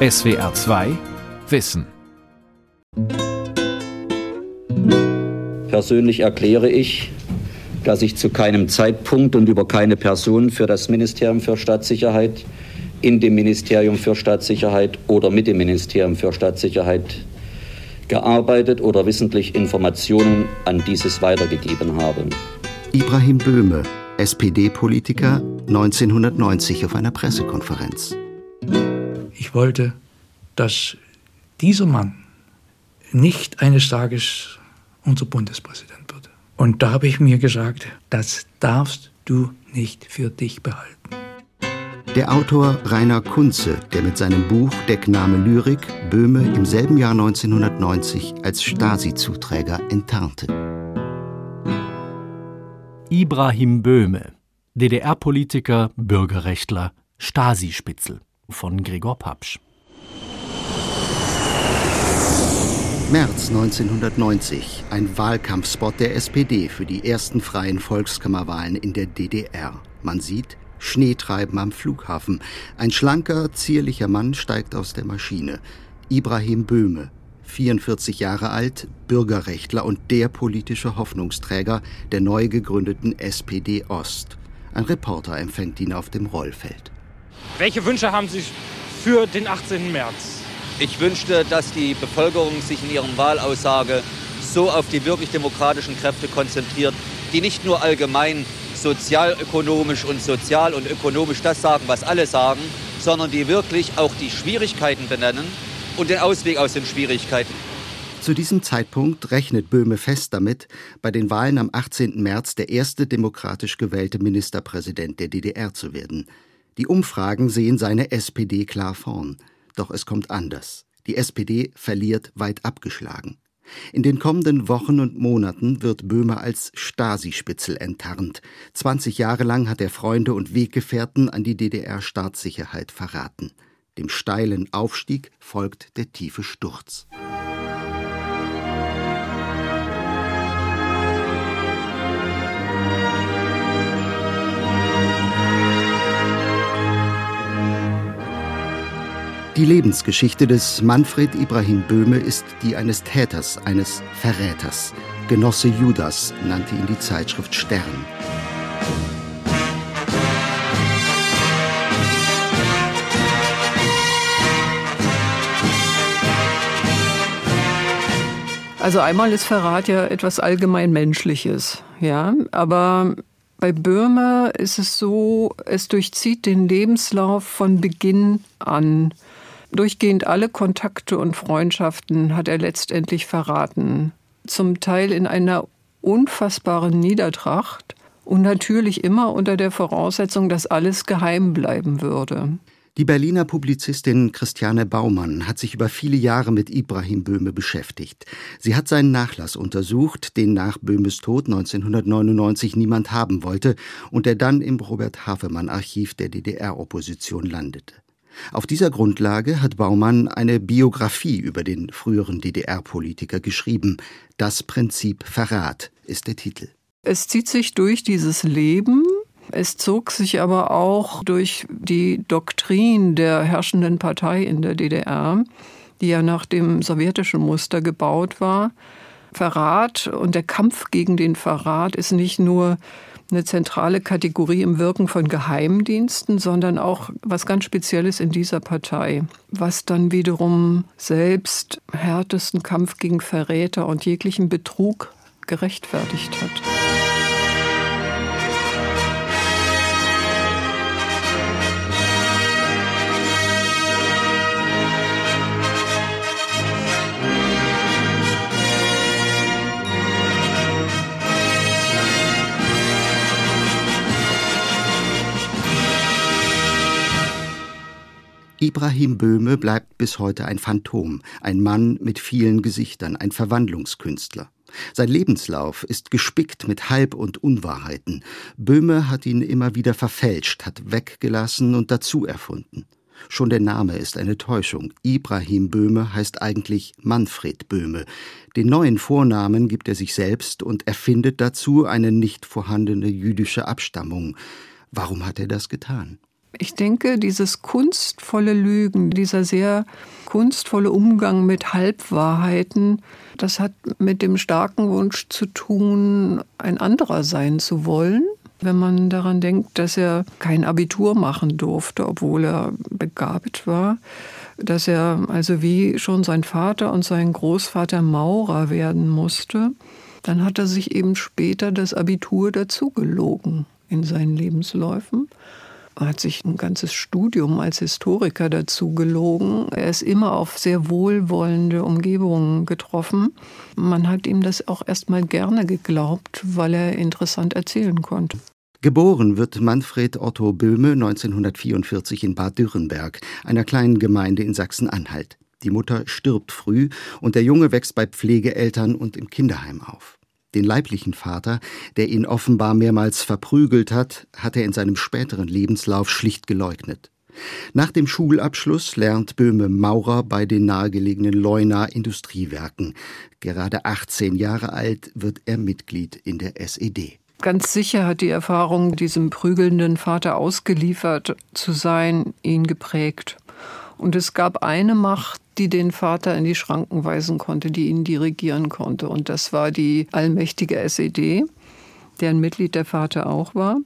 SWR 2 Wissen. Persönlich erkläre ich, dass ich zu keinem Zeitpunkt und über keine Person für das Ministerium für Staatssicherheit, in dem Ministerium für Staatssicherheit oder mit dem Ministerium für Staatssicherheit gearbeitet oder wissentlich Informationen an dieses weitergegeben habe. Ibrahim Böhme, SPD-Politiker, 1990 auf einer Pressekonferenz. Ich wollte, dass dieser Mann nicht eines Tages unser Bundespräsident wird. Und da habe ich mir gesagt, das darfst du nicht für dich behalten. Der Autor Rainer Kunze, der mit seinem Buch Deckname Lyrik Böhme im selben Jahr 1990 als Stasi-Zuträger enttarnte. Ibrahim Böhme, DDR-Politiker, Bürgerrechtler, Stasi-Spitzel von Gregor Papsch. März 1990, ein Wahlkampfspot der SPD für die ersten freien Volkskammerwahlen in der DDR. Man sieht Schneetreiben am Flughafen. Ein schlanker, zierlicher Mann steigt aus der Maschine. Ibrahim Böhme, 44 Jahre alt, Bürgerrechtler und der politische Hoffnungsträger der neu gegründeten SPD Ost. Ein Reporter empfängt ihn auf dem Rollfeld. Welche Wünsche haben Sie für den 18. März? Ich wünschte, dass die Bevölkerung sich in ihren Wahlaussage so auf die wirklich demokratischen Kräfte konzentriert, die nicht nur allgemein sozialökonomisch und sozial und ökonomisch das sagen, was alle sagen, sondern die wirklich auch die Schwierigkeiten benennen und den Ausweg aus den Schwierigkeiten. Zu diesem Zeitpunkt rechnet Böhme fest damit, bei den Wahlen am 18. März der erste demokratisch gewählte Ministerpräsident der DDR zu werden. Die Umfragen sehen seine SPD klar vorn. Doch es kommt anders. Die SPD verliert weit abgeschlagen. In den kommenden Wochen und Monaten wird Böhmer als Stasi-Spitzel enttarnt. 20 Jahre lang hat er Freunde und Weggefährten an die DDR-Staatssicherheit verraten. Dem steilen Aufstieg folgt der tiefe Sturz. Die Lebensgeschichte des Manfred Ibrahim Böhme ist die eines Täters, eines Verräters. Genosse Judas nannte ihn die Zeitschrift Stern. Also einmal ist Verrat ja etwas allgemein Menschliches, ja, aber bei Böhme ist es so, es durchzieht den Lebenslauf von Beginn an. Durchgehend alle Kontakte und Freundschaften hat er letztendlich verraten. Zum Teil in einer unfassbaren Niedertracht und natürlich immer unter der Voraussetzung, dass alles geheim bleiben würde. Die Berliner Publizistin Christiane Baumann hat sich über viele Jahre mit Ibrahim Böhme beschäftigt. Sie hat seinen Nachlass untersucht, den nach Böhmes Tod 1999 niemand haben wollte und der dann im Robert Hafemann Archiv der DDR-Opposition landete. Auf dieser Grundlage hat Baumann eine Biografie über den früheren DDR-Politiker geschrieben. Das Prinzip Verrat ist der Titel. Es zieht sich durch dieses Leben. Es zog sich aber auch durch die Doktrin der herrschenden Partei in der DDR, die ja nach dem sowjetischen Muster gebaut war. Verrat und der Kampf gegen den Verrat ist nicht nur eine zentrale Kategorie im Wirken von Geheimdiensten, sondern auch was ganz Spezielles in dieser Partei, was dann wiederum selbst härtesten Kampf gegen Verräter und jeglichen Betrug gerechtfertigt hat. Ibrahim Böhme bleibt bis heute ein Phantom, ein Mann mit vielen Gesichtern, ein Verwandlungskünstler. Sein Lebenslauf ist gespickt mit Halb- und Unwahrheiten. Böhme hat ihn immer wieder verfälscht, hat weggelassen und dazu erfunden. Schon der Name ist eine Täuschung. Ibrahim Böhme heißt eigentlich Manfred Böhme. Den neuen Vornamen gibt er sich selbst und erfindet dazu eine nicht vorhandene jüdische Abstammung. Warum hat er das getan? Ich denke, dieses kunstvolle Lügen, dieser sehr kunstvolle Umgang mit Halbwahrheiten, das hat mit dem starken Wunsch zu tun, ein anderer sein zu wollen. Wenn man daran denkt, dass er kein Abitur machen durfte, obwohl er begabt war, dass er also wie schon sein Vater und sein Großvater Maurer werden musste, dann hat er sich eben später das Abitur dazugelogen in seinen Lebensläufen. Hat sich ein ganzes Studium als Historiker dazu gelogen. Er ist immer auf sehr wohlwollende Umgebungen getroffen. Man hat ihm das auch erstmal gerne geglaubt, weil er interessant erzählen konnte. Geboren wird Manfred Otto Böhme 1944 in Bad Dürrenberg, einer kleinen Gemeinde in Sachsen-Anhalt. Die Mutter stirbt früh und der Junge wächst bei Pflegeeltern und im Kinderheim auf. Den leiblichen Vater, der ihn offenbar mehrmals verprügelt hat, hat er in seinem späteren Lebenslauf schlicht geleugnet. Nach dem Schulabschluss lernt Böhme Maurer bei den nahegelegenen Leuna Industriewerken. Gerade 18 Jahre alt wird er Mitglied in der SED. Ganz sicher hat die Erfahrung, diesem prügelnden Vater ausgeliefert zu sein, ihn geprägt. Und es gab eine Macht, die den Vater in die Schranken weisen konnte, die ihn dirigieren konnte. Und das war die allmächtige SED, deren Mitglied der Vater auch war.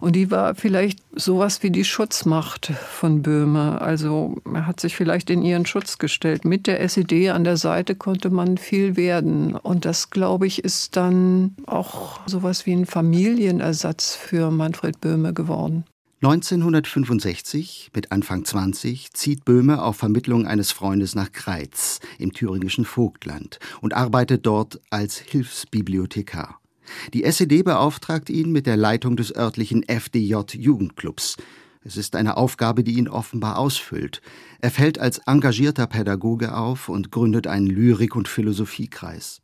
Und die war vielleicht sowas wie die Schutzmacht von Böhme. Also er hat sich vielleicht in ihren Schutz gestellt. Mit der SED an der Seite konnte man viel werden. Und das, glaube ich, ist dann auch sowas wie ein Familienersatz für Manfred Böhme geworden. 1965, mit Anfang 20, zieht Böhme auf Vermittlung eines Freundes nach Greiz im thüringischen Vogtland und arbeitet dort als Hilfsbibliothekar. Die SED beauftragt ihn mit der Leitung des örtlichen FDJ-Jugendclubs. Es ist eine Aufgabe, die ihn offenbar ausfüllt. Er fällt als engagierter Pädagoge auf und gründet einen Lyrik- und Philosophiekreis.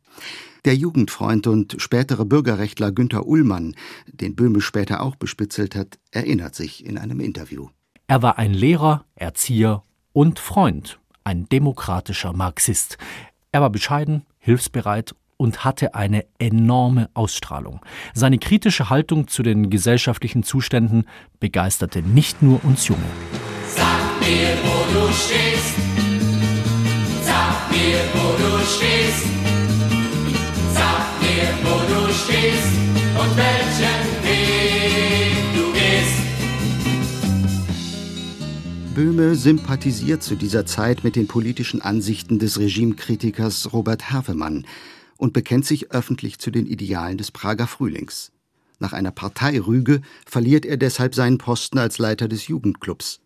Der Jugendfreund und spätere Bürgerrechtler Günther Ullmann, den Böhme später auch bespitzelt hat, erinnert sich in einem Interview. Er war ein Lehrer, Erzieher und Freund, ein demokratischer Marxist. Er war bescheiden, hilfsbereit und hatte eine enorme Ausstrahlung. Seine kritische Haltung zu den gesellschaftlichen Zuständen begeisterte nicht nur uns Junge. Sag mir, wo du stehst. Sag mir, wo du stehst stehst und welchen Weg du gehst. Böhme sympathisiert zu dieser Zeit mit den politischen Ansichten des Regimekritikers Robert Havemann und bekennt sich öffentlich zu den Idealen des Prager Frühlings. Nach einer Parteirüge verliert er deshalb seinen Posten als Leiter des Jugendclubs.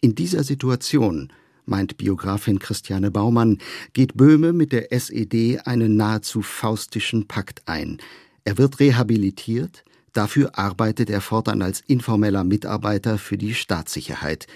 In dieser Situation meint Biografin Christiane Baumann, geht Böhme mit der SED einen nahezu faustischen Pakt ein. Er wird rehabilitiert, dafür arbeitet er fortan als informeller Mitarbeiter für die Staatssicherheit.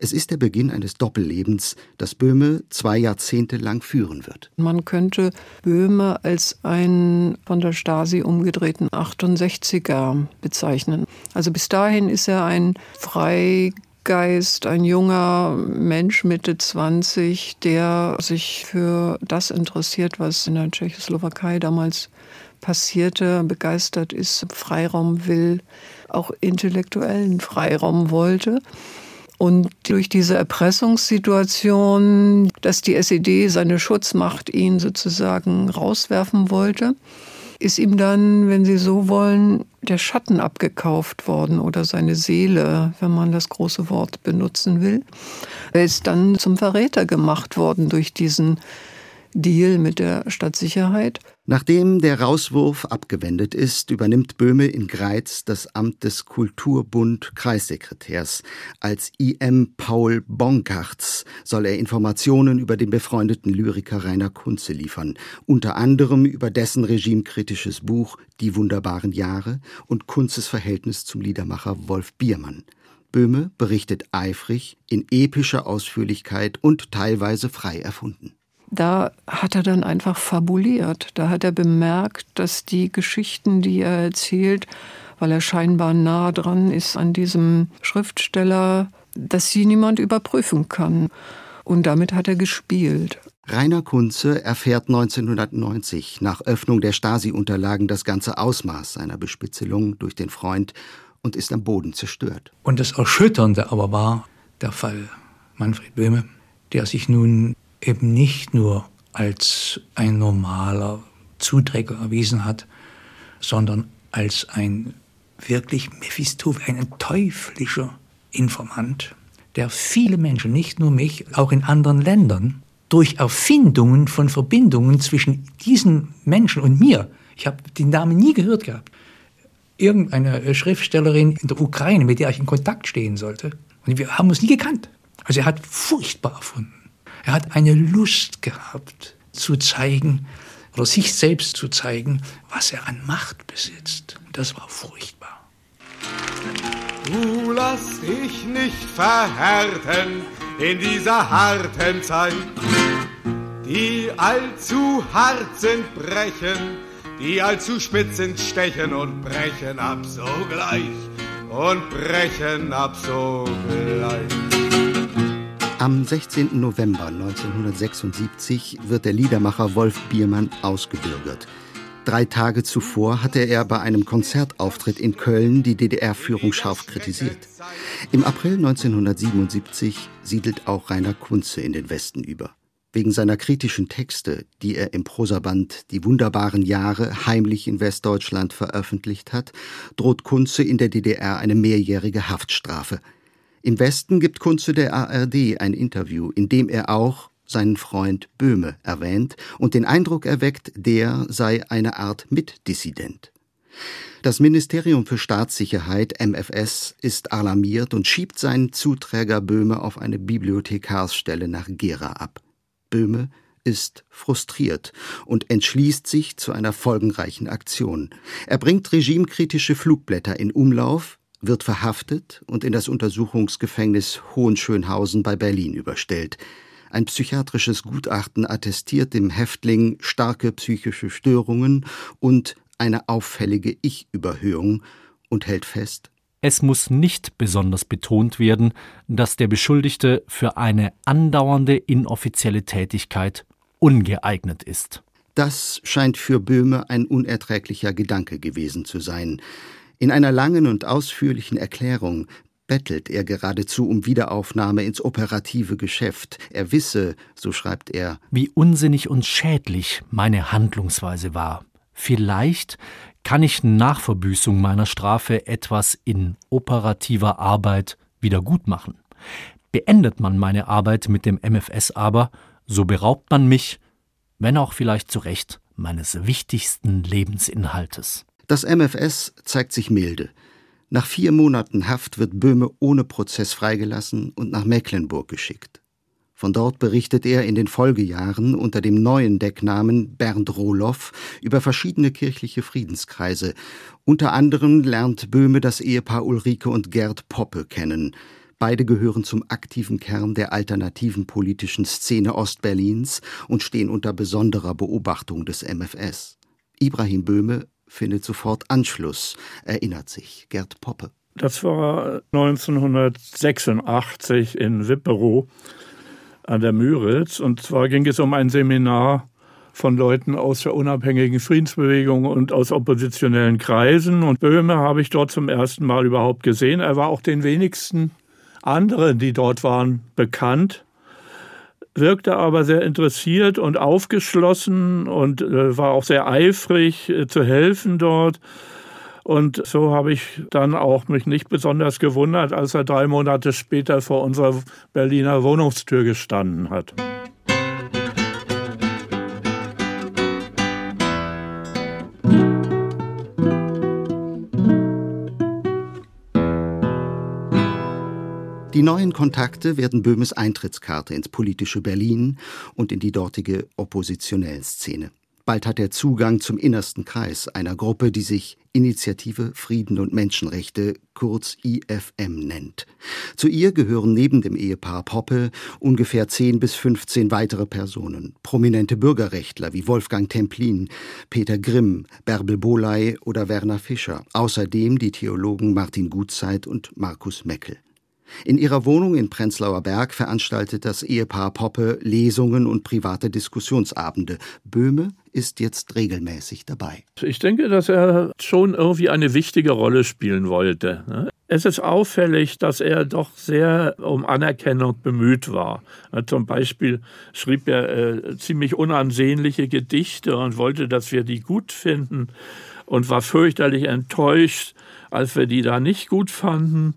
Es ist der Beginn eines Doppellebens, das Böhme zwei Jahrzehnte lang führen wird. Man könnte Böhme als einen von der Stasi umgedrehten 68er bezeichnen. Also bis dahin ist er ein frei Geist, ein junger Mensch Mitte 20, der sich für das interessiert, was in der Tschechoslowakei damals passierte, begeistert ist, Freiraum will, auch intellektuellen Freiraum wollte. Und durch diese Erpressungssituation, dass die SED seine Schutzmacht ihn sozusagen rauswerfen wollte, ist ihm dann, wenn Sie so wollen, der Schatten abgekauft worden oder seine Seele, wenn man das große Wort benutzen will. Er ist dann zum Verräter gemacht worden durch diesen Deal mit der Stadtsicherheit. Nachdem der Rauswurf abgewendet ist, übernimmt Böhme in Greiz das Amt des Kulturbund-Kreissekretärs. Als I.M. Paul Bonkartz soll er Informationen über den befreundeten Lyriker Rainer Kunze liefern, unter anderem über dessen regimekritisches Buch Die wunderbaren Jahre und Kunzes Verhältnis zum Liedermacher Wolf Biermann. Böhme berichtet eifrig, in epischer Ausführlichkeit und teilweise frei erfunden da hat er dann einfach fabuliert. Da hat er bemerkt, dass die Geschichten, die er erzählt, weil er scheinbar nah dran ist an diesem Schriftsteller, dass sie niemand überprüfen kann. Und damit hat er gespielt. Rainer Kunze erfährt 1990 nach Öffnung der Stasi-Unterlagen das ganze Ausmaß seiner Bespitzelung durch den Freund und ist am Boden zerstört. Und das Erschütternde aber war der Fall Manfred Böhme, der sich nun eben nicht nur als ein normaler Zuträger erwiesen hat, sondern als ein wirklich Mephistopheles, ein teuflischer Informant, der viele Menschen, nicht nur mich, auch in anderen Ländern, durch Erfindungen von Verbindungen zwischen diesen Menschen und mir, ich habe den Namen nie gehört gehabt, irgendeine Schriftstellerin in der Ukraine, mit der ich in Kontakt stehen sollte, und wir haben uns nie gekannt. Also er hat furchtbar erfunden. Er hat eine Lust gehabt, zu zeigen oder sich selbst zu zeigen, was er an Macht besitzt. Das war furchtbar. Du lass dich nicht verhärten in dieser harten Zeit. Die allzu hart sind, brechen, die allzu spitz sind, stechen und brechen ab sogleich und brechen ab sogleich. Am 16. November 1976 wird der Liedermacher Wolf Biermann ausgebürgert. Drei Tage zuvor hatte er bei einem Konzertauftritt in Köln die DDR-Führung scharf kritisiert. Im April 1977 siedelt auch Rainer Kunze in den Westen über. Wegen seiner kritischen Texte, die er im Prosaband Die wunderbaren Jahre heimlich in Westdeutschland veröffentlicht hat, droht Kunze in der DDR eine mehrjährige Haftstrafe – im Westen gibt Kunze der ARD ein Interview, in dem er auch seinen Freund Böhme erwähnt und den Eindruck erweckt, der sei eine Art Mitdissident. Das Ministerium für Staatssicherheit MFS ist alarmiert und schiebt seinen Zuträger Böhme auf eine Bibliothekarsstelle nach Gera ab. Böhme ist frustriert und entschließt sich zu einer folgenreichen Aktion. Er bringt regimekritische Flugblätter in Umlauf, wird verhaftet und in das Untersuchungsgefängnis Hohenschönhausen bei Berlin überstellt. Ein psychiatrisches Gutachten attestiert dem Häftling starke psychische Störungen und eine auffällige Ich-Überhöhung und hält fest, es muss nicht besonders betont werden, dass der Beschuldigte für eine andauernde inoffizielle Tätigkeit ungeeignet ist. Das scheint für Böhme ein unerträglicher Gedanke gewesen zu sein. In einer langen und ausführlichen Erklärung bettelt er geradezu um Wiederaufnahme ins operative Geschäft. Er wisse, so schreibt er, wie unsinnig und schädlich meine Handlungsweise war. Vielleicht kann ich nach Verbüßung meiner Strafe etwas in operativer Arbeit wieder gut machen. Beendet man meine Arbeit mit dem MFS aber, so beraubt man mich, wenn auch vielleicht zu Recht, meines wichtigsten Lebensinhaltes. Das MFS zeigt sich milde. Nach vier Monaten Haft wird Böhme ohne Prozess freigelassen und nach Mecklenburg geschickt. Von dort berichtet er in den Folgejahren unter dem neuen Decknamen Bernd Rohloff über verschiedene kirchliche Friedenskreise. Unter anderem lernt Böhme das Ehepaar Ulrike und Gerd Poppe kennen. Beide gehören zum aktiven Kern der alternativen politischen Szene Ostberlins und stehen unter besonderer Beobachtung des MFS. Ibrahim Böhme findet sofort Anschluss, erinnert sich Gerd Poppe. Das war 1986 in Wipperow an der Müritz. Und zwar ging es um ein Seminar von Leuten aus der unabhängigen Friedensbewegung und aus oppositionellen Kreisen. Und Böhme habe ich dort zum ersten Mal überhaupt gesehen. Er war auch den wenigsten anderen, die dort waren, bekannt wirkte aber sehr interessiert und aufgeschlossen und äh, war auch sehr eifrig äh, zu helfen dort. Und so habe ich dann auch mich nicht besonders gewundert, als er drei Monate später vor unserer Berliner Wohnungstür gestanden hat. Die neuen Kontakte werden Böhmes Eintrittskarte ins politische Berlin und in die dortige oppositionellen Szene. Bald hat er Zugang zum innersten Kreis einer Gruppe, die sich Initiative Frieden und Menschenrechte, kurz IFM nennt. Zu ihr gehören neben dem Ehepaar Poppe ungefähr 10 bis 15 weitere Personen, prominente Bürgerrechtler wie Wolfgang Templin, Peter Grimm, Bärbel Boley oder Werner Fischer, außerdem die Theologen Martin Gutzeit und Markus Meckel. In ihrer Wohnung in Prenzlauer Berg veranstaltet das Ehepaar Poppe Lesungen und private Diskussionsabende. Böhme ist jetzt regelmäßig dabei. Ich denke, dass er schon irgendwie eine wichtige Rolle spielen wollte. Ne? Es ist auffällig, dass er doch sehr um Anerkennung bemüht war. Zum Beispiel schrieb er äh, ziemlich unansehnliche Gedichte und wollte, dass wir die gut finden und war fürchterlich enttäuscht, als wir die da nicht gut fanden.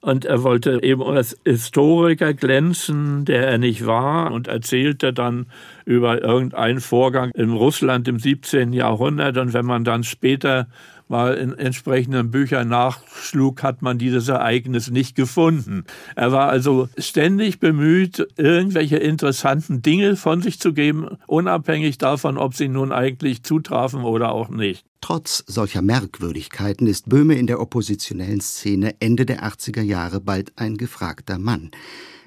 Und er wollte eben als Historiker glänzen, der er nicht war, und erzählte dann über irgendeinen Vorgang in Russland im 17. Jahrhundert. Und wenn man dann später mal in entsprechenden Büchern nachschlug, hat man dieses Ereignis nicht gefunden. Er war also ständig bemüht, irgendwelche interessanten Dinge von sich zu geben, unabhängig davon, ob sie nun eigentlich zutrafen oder auch nicht. Trotz solcher Merkwürdigkeiten ist Böhme in der oppositionellen Szene Ende der 80er Jahre bald ein gefragter Mann.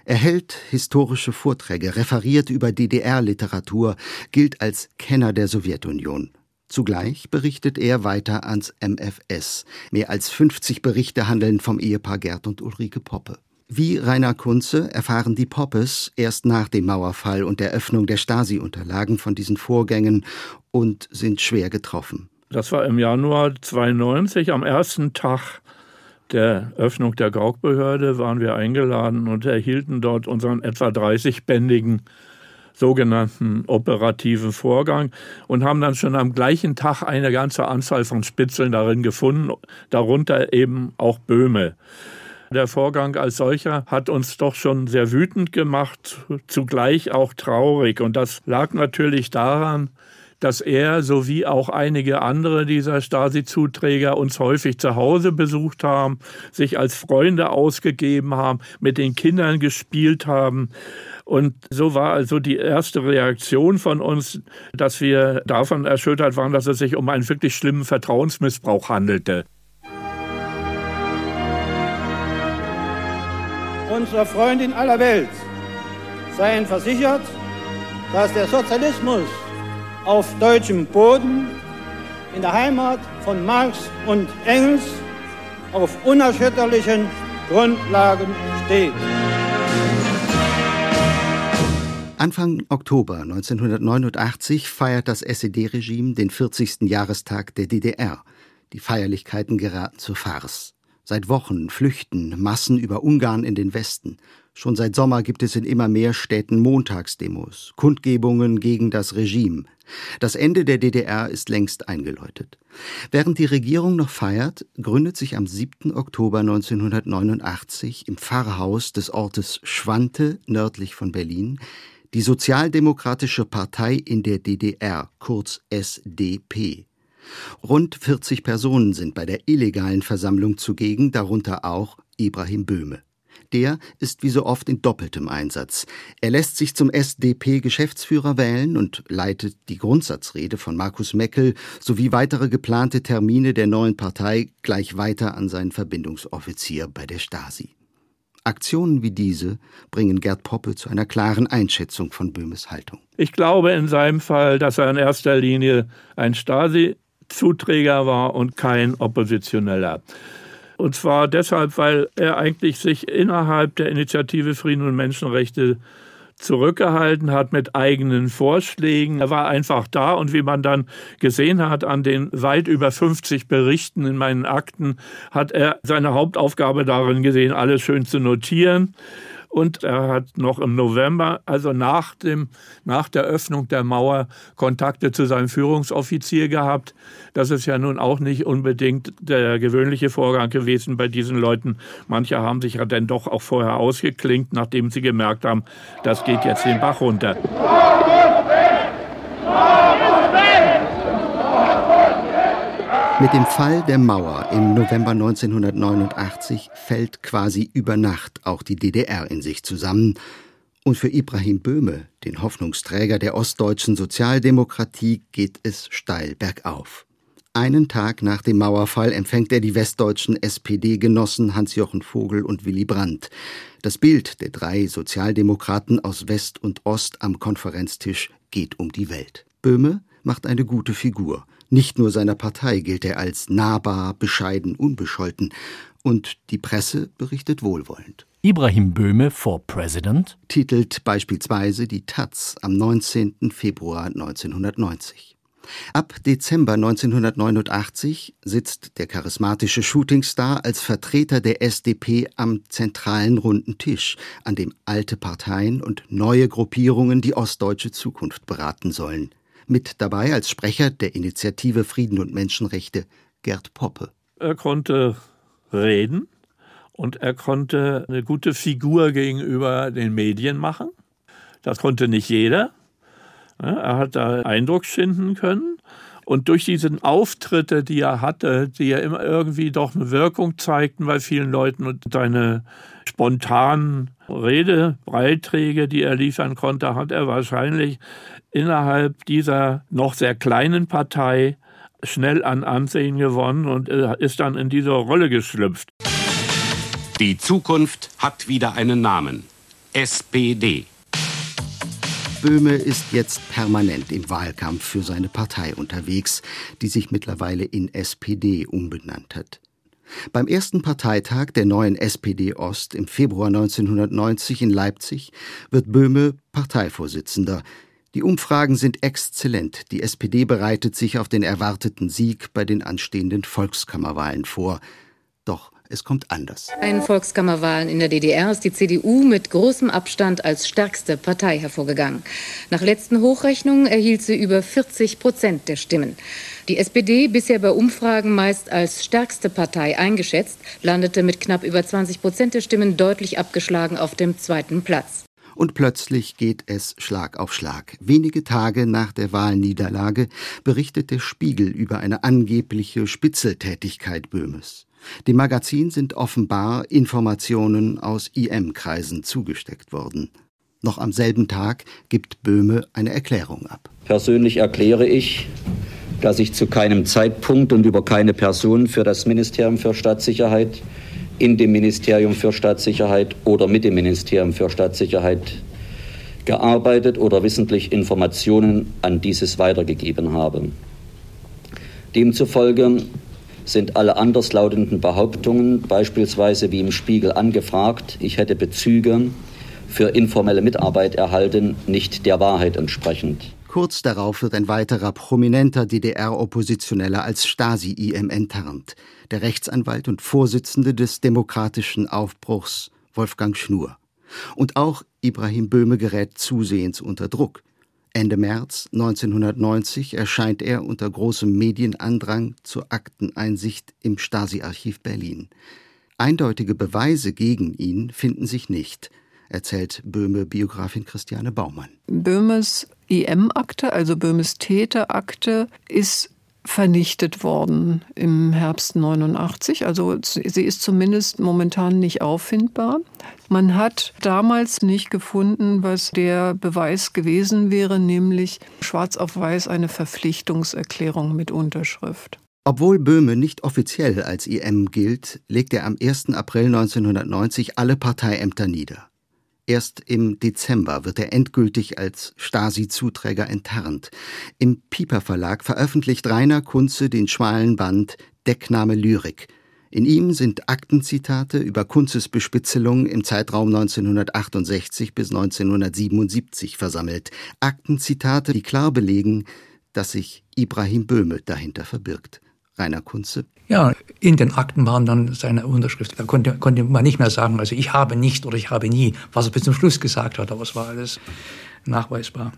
Er hält historische Vorträge, referiert über DDR-Literatur, gilt als Kenner der Sowjetunion. Zugleich berichtet er weiter ans MFS. Mehr als 50 Berichte handeln vom Ehepaar Gerd und Ulrike Poppe. Wie Rainer Kunze erfahren die Poppes erst nach dem Mauerfall und der Öffnung der Stasi-Unterlagen von diesen Vorgängen und sind schwer getroffen. Das war im Januar 92, am ersten Tag der Öffnung der Gaukbehörde waren wir eingeladen und erhielten dort unseren etwa 30-bändigen sogenannten operativen Vorgang und haben dann schon am gleichen Tag eine ganze Anzahl von Spitzeln darin gefunden, darunter eben auch Böhme. Der Vorgang als solcher hat uns doch schon sehr wütend gemacht, zugleich auch traurig. Und das lag natürlich daran, dass er sowie auch einige andere dieser Stasi-Zuträger uns häufig zu Hause besucht haben, sich als Freunde ausgegeben haben, mit den Kindern gespielt haben. Und so war also die erste Reaktion von uns, dass wir davon erschüttert waren, dass es sich um einen wirklich schlimmen Vertrauensmissbrauch handelte. Unsere Freundin aller Welt seien versichert, dass der Sozialismus auf deutschem Boden in der Heimat von Marx und Engels auf unerschütterlichen Grundlagen steht. Anfang Oktober 1989 feiert das SED-Regime den 40. Jahrestag der DDR. Die Feierlichkeiten geraten zur Farce. Seit Wochen flüchten Massen über Ungarn in den Westen. Schon seit Sommer gibt es in immer mehr Städten Montagsdemos, Kundgebungen gegen das Regime. Das Ende der DDR ist längst eingeläutet. Während die Regierung noch feiert, gründet sich am 7. Oktober 1989 im Pfarrhaus des Ortes Schwante nördlich von Berlin die Sozialdemokratische Partei in der DDR, kurz SDP. Rund 40 Personen sind bei der illegalen Versammlung zugegen, darunter auch Ibrahim Böhme. Der ist wie so oft in doppeltem Einsatz. Er lässt sich zum SDP-Geschäftsführer wählen und leitet die Grundsatzrede von Markus Meckel sowie weitere geplante Termine der neuen Partei gleich weiter an seinen Verbindungsoffizier bei der Stasi. Aktionen wie diese bringen Gerd Poppe zu einer klaren Einschätzung von Böhmes Haltung. Ich glaube in seinem Fall, dass er in erster Linie ein Stasi-Zuträger war und kein Oppositioneller. Und zwar deshalb, weil er eigentlich sich innerhalb der Initiative Frieden und Menschenrechte zurückgehalten hat mit eigenen Vorschlägen. Er war einfach da und wie man dann gesehen hat an den weit über 50 Berichten in meinen Akten, hat er seine Hauptaufgabe darin gesehen, alles schön zu notieren und er hat noch im November, also nach, dem, nach der Öffnung der Mauer, Kontakte zu seinem Führungsoffizier gehabt. Das ist ja nun auch nicht unbedingt der gewöhnliche Vorgang gewesen bei diesen Leuten. Manche haben sich ja dann doch auch vorher ausgeklinkt, nachdem sie gemerkt haben, das geht jetzt den Bach runter. Mit dem Fall der Mauer im November 1989 fällt quasi über Nacht auch die DDR in sich zusammen. Und für Ibrahim Böhme, den Hoffnungsträger der ostdeutschen Sozialdemokratie, geht es steil bergauf. Einen Tag nach dem Mauerfall empfängt er die westdeutschen SPD-Genossen Hans-Jochen Vogel und Willy Brandt. Das Bild der drei Sozialdemokraten aus West und Ost am Konferenztisch geht um die Welt. Böhme macht eine gute Figur. Nicht nur seiner Partei gilt er als nahbar, bescheiden, unbescholten, und die Presse berichtet wohlwollend. Ibrahim Böhme for President titelt beispielsweise die Taz am 19. Februar 1990. Ab Dezember 1989 sitzt der charismatische Shootingstar als Vertreter der SDP am zentralen runden Tisch, an dem alte Parteien und neue Gruppierungen die ostdeutsche Zukunft beraten sollen. Mit dabei als Sprecher der Initiative Frieden und Menschenrechte Gerd Poppe. Er konnte reden und er konnte eine gute Figur gegenüber den Medien machen. Das konnte nicht jeder. Er hat da Eindruck schinden können. Und durch diese Auftritte, die er hatte, die ja immer irgendwie doch eine Wirkung zeigten bei vielen Leuten und seine spontanen Redebeiträge, die er liefern konnte, hat er wahrscheinlich innerhalb dieser noch sehr kleinen Partei schnell an Ansehen gewonnen und ist dann in diese Rolle geschlüpft. Die Zukunft hat wieder einen Namen. SPD. Böhme ist jetzt permanent im Wahlkampf für seine Partei unterwegs, die sich mittlerweile in SPD umbenannt hat. Beim ersten Parteitag der neuen SPD Ost im Februar 1990 in Leipzig wird Böhme Parteivorsitzender. Die Umfragen sind exzellent. Die SPD bereitet sich auf den erwarteten Sieg bei den anstehenden Volkskammerwahlen vor. Doch es kommt anders. Bei den Volkskammerwahlen in der DDR ist die CDU mit großem Abstand als stärkste Partei hervorgegangen. Nach letzten Hochrechnungen erhielt sie über 40 Prozent der Stimmen. Die SPD, bisher bei Umfragen meist als stärkste Partei eingeschätzt, landete mit knapp über 20 Prozent der Stimmen deutlich abgeschlagen auf dem zweiten Platz. Und plötzlich geht es Schlag auf Schlag. Wenige Tage nach der Wahlniederlage berichtet der Spiegel über eine angebliche Spitzeltätigkeit Böhmes. Dem Magazin sind offenbar Informationen aus IM-Kreisen zugesteckt worden. Noch am selben Tag gibt Böhme eine Erklärung ab. Persönlich erkläre ich, dass ich zu keinem Zeitpunkt und über keine Person für das Ministerium für Staatssicherheit, in dem Ministerium für Staatssicherheit oder mit dem Ministerium für Staatssicherheit gearbeitet oder wissentlich Informationen an dieses weitergegeben habe. Demzufolge sind alle anderslautenden Behauptungen, beispielsweise wie im Spiegel angefragt, ich hätte Bezüge für informelle Mitarbeit erhalten, nicht der Wahrheit entsprechend. Kurz darauf wird ein weiterer prominenter DDR-Oppositioneller als Stasi-IM enttarnt, der Rechtsanwalt und Vorsitzende des demokratischen Aufbruchs Wolfgang Schnur. Und auch Ibrahim Böhme gerät zusehends unter Druck. Ende März 1990 erscheint er unter großem Medienandrang zur Akteneinsicht im Stasi-Archiv Berlin. Eindeutige Beweise gegen ihn finden sich nicht, erzählt Böhme-Biografin Christiane Baumann. Böhmes IM-Akte, also Böhmes Täterakte, ist vernichtet worden im Herbst 89. Also sie ist zumindest momentan nicht auffindbar. Man hat damals nicht gefunden, was der Beweis gewesen wäre, nämlich schwarz auf weiß eine Verpflichtungserklärung mit Unterschrift. Obwohl Böhme nicht offiziell als IM gilt, legt er am 1. April 1990 alle Parteiämter nieder. Erst im Dezember wird er endgültig als Stasi-Zuträger enttarnt. Im Pieper Verlag veröffentlicht Rainer Kunze den schmalen Band Deckname Lyrik. In ihm sind Aktenzitate über Kunzes Bespitzelung im Zeitraum 1968 bis 1977 versammelt. Aktenzitate, die klar belegen, dass sich Ibrahim Böhme dahinter verbirgt. Rainer Kunze. Ja, in den Akten waren dann seine Unterschrift. Da konnte, konnte man nicht mehr sagen, also ich habe nicht oder ich habe nie, was er bis zum Schluss gesagt hat, aber es war alles nachweisbar.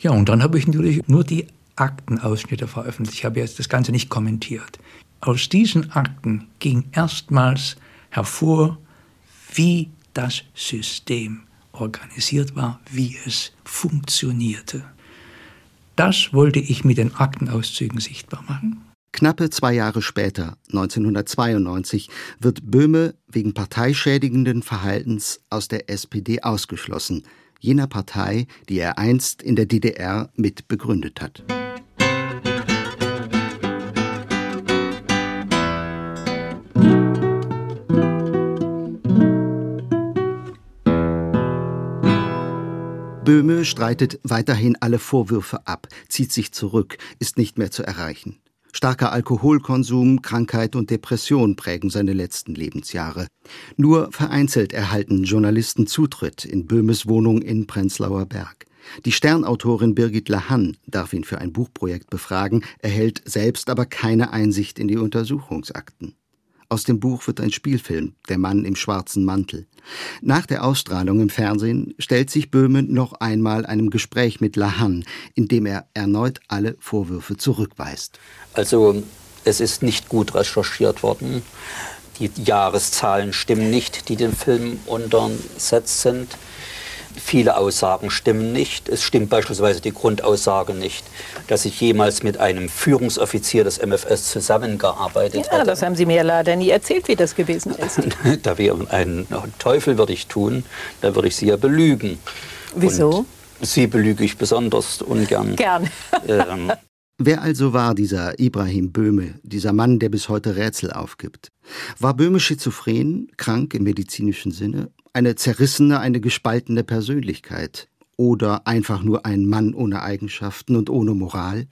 Ja, und dann habe ich natürlich nur die Aktenausschnitte veröffentlicht. Ich habe jetzt das Ganze nicht kommentiert. Aus diesen Akten ging erstmals hervor, wie das System organisiert war, wie es funktionierte. Das wollte ich mit den Aktenauszügen sichtbar machen. Knappe zwei Jahre später, 1992, wird Böhme wegen parteischädigenden Verhaltens aus der SPD ausgeschlossen, jener Partei, die er einst in der DDR mit begründet hat. Böhme streitet weiterhin alle Vorwürfe ab, zieht sich zurück, ist nicht mehr zu erreichen. Starker Alkoholkonsum, Krankheit und Depression prägen seine letzten Lebensjahre. Nur vereinzelt erhalten Journalisten Zutritt in Böhmes Wohnung in Prenzlauer Berg. Die Sternautorin Birgit Lahan darf ihn für ein Buchprojekt befragen, erhält selbst aber keine Einsicht in die Untersuchungsakten. Aus dem Buch wird ein Spielfilm, Der Mann im schwarzen Mantel. Nach der Ausstrahlung im Fernsehen stellt sich Böhme noch einmal einem Gespräch mit Lahan, in dem er erneut alle Vorwürfe zurückweist. Also es ist nicht gut recherchiert worden. Die Jahreszahlen stimmen nicht, die dem Film untersetzt sind. Viele Aussagen stimmen nicht. Es stimmt beispielsweise die Grundaussage nicht, dass ich jemals mit einem Führungsoffizier des MFS zusammengearbeitet Ja, hätte. das haben Sie mir leider nie erzählt, wie das gewesen ist. da wäre ein Teufel würde ich tun, da würde ich Sie ja belügen. Wieso? Und Sie belüge ich besonders ungern. Gern. Ähm, Wer also war dieser Ibrahim Böhme, dieser Mann, der bis heute Rätsel aufgibt? War Böhme schizophren, krank im medizinischen Sinne, eine zerrissene, eine gespaltene Persönlichkeit oder einfach nur ein Mann ohne Eigenschaften und ohne Moral?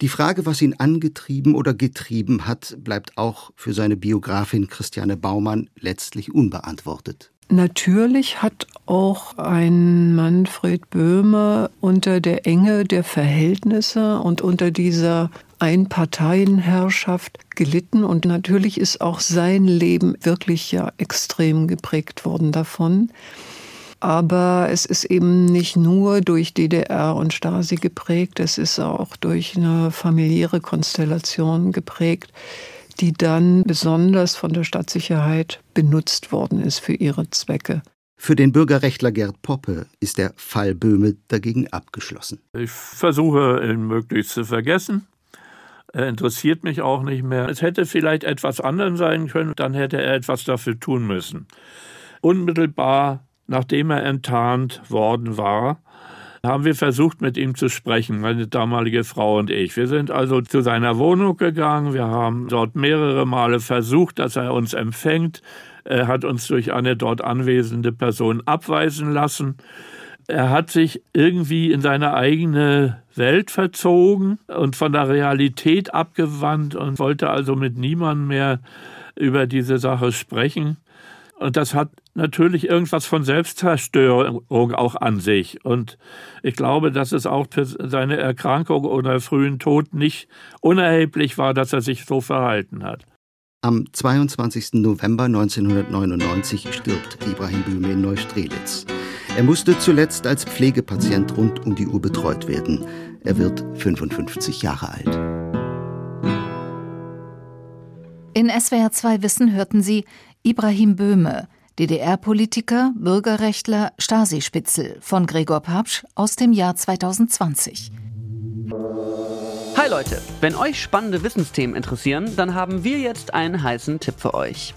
Die Frage, was ihn angetrieben oder getrieben hat, bleibt auch für seine Biografin Christiane Baumann letztlich unbeantwortet. Natürlich hat auch ein Manfred Böhme unter der Enge der Verhältnisse und unter dieser Einparteienherrschaft gelitten und natürlich ist auch sein Leben wirklich ja extrem geprägt worden davon. Aber es ist eben nicht nur durch DDR und Stasi geprägt, es ist auch durch eine familiäre Konstellation geprägt, die dann besonders von der Stadtsicherheit benutzt worden ist für ihre Zwecke. Für den Bürgerrechtler Gerd Poppe ist der Fall Böhme dagegen abgeschlossen. Ich versuche, ihn möglichst zu vergessen. Er interessiert mich auch nicht mehr. Es hätte vielleicht etwas anderes sein können, dann hätte er etwas dafür tun müssen. Unmittelbar nachdem er enttarnt worden war, haben wir versucht, mit ihm zu sprechen, meine damalige Frau und ich. Wir sind also zu seiner Wohnung gegangen. Wir haben dort mehrere Male versucht, dass er uns empfängt. Er hat uns durch eine dort anwesende Person abweisen lassen. Er hat sich irgendwie in seine eigene Welt verzogen und von der Realität abgewandt und wollte also mit niemandem mehr über diese Sache sprechen. Und das hat natürlich irgendwas von Selbstzerstörung auch an sich. Und ich glaube, dass es auch für seine Erkrankung oder frühen Tod nicht unerheblich war, dass er sich so verhalten hat. Am 22. November 1999 stirbt Ibrahim Böhme in Neustrelitz. Er musste zuletzt als Pflegepatient rund um die Uhr betreut werden. Er wird 55 Jahre alt. In SWR 2 Wissen hörten Sie Ibrahim Böhme, DDR-Politiker, Bürgerrechtler, Stasi-Spitzel von Gregor Papsch aus dem Jahr 2020. Hi Leute, wenn euch spannende Wissensthemen interessieren, dann haben wir jetzt einen heißen Tipp für euch.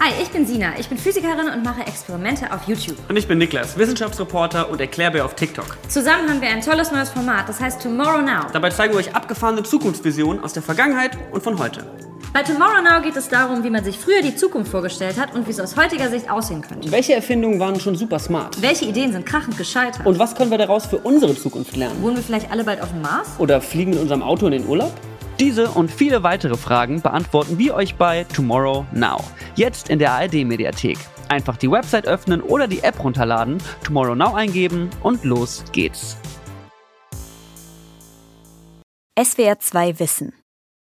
Hi, ich bin Sina. Ich bin Physikerin und mache Experimente auf YouTube. Und ich bin Niklas, Wissenschaftsreporter und Erklärbär auf TikTok. Zusammen haben wir ein tolles neues Format, das heißt Tomorrow Now. Dabei zeigen wir euch abgefahrene Zukunftsvisionen aus der Vergangenheit und von heute. Bei Tomorrow Now geht es darum, wie man sich früher die Zukunft vorgestellt hat und wie es aus heutiger Sicht aussehen könnte. Welche Erfindungen waren schon super smart? Welche Ideen sind krachend gescheitert? Und was können wir daraus für unsere Zukunft lernen? Wohnen wir vielleicht alle bald auf dem Mars? Oder fliegen mit unserem Auto in den Urlaub? Diese und viele weitere Fragen beantworten wir euch bei Tomorrow Now. Jetzt in der ARD-Mediathek. Einfach die Website öffnen oder die App runterladen, Tomorrow Now eingeben und los geht's. SWR 2 Wissen.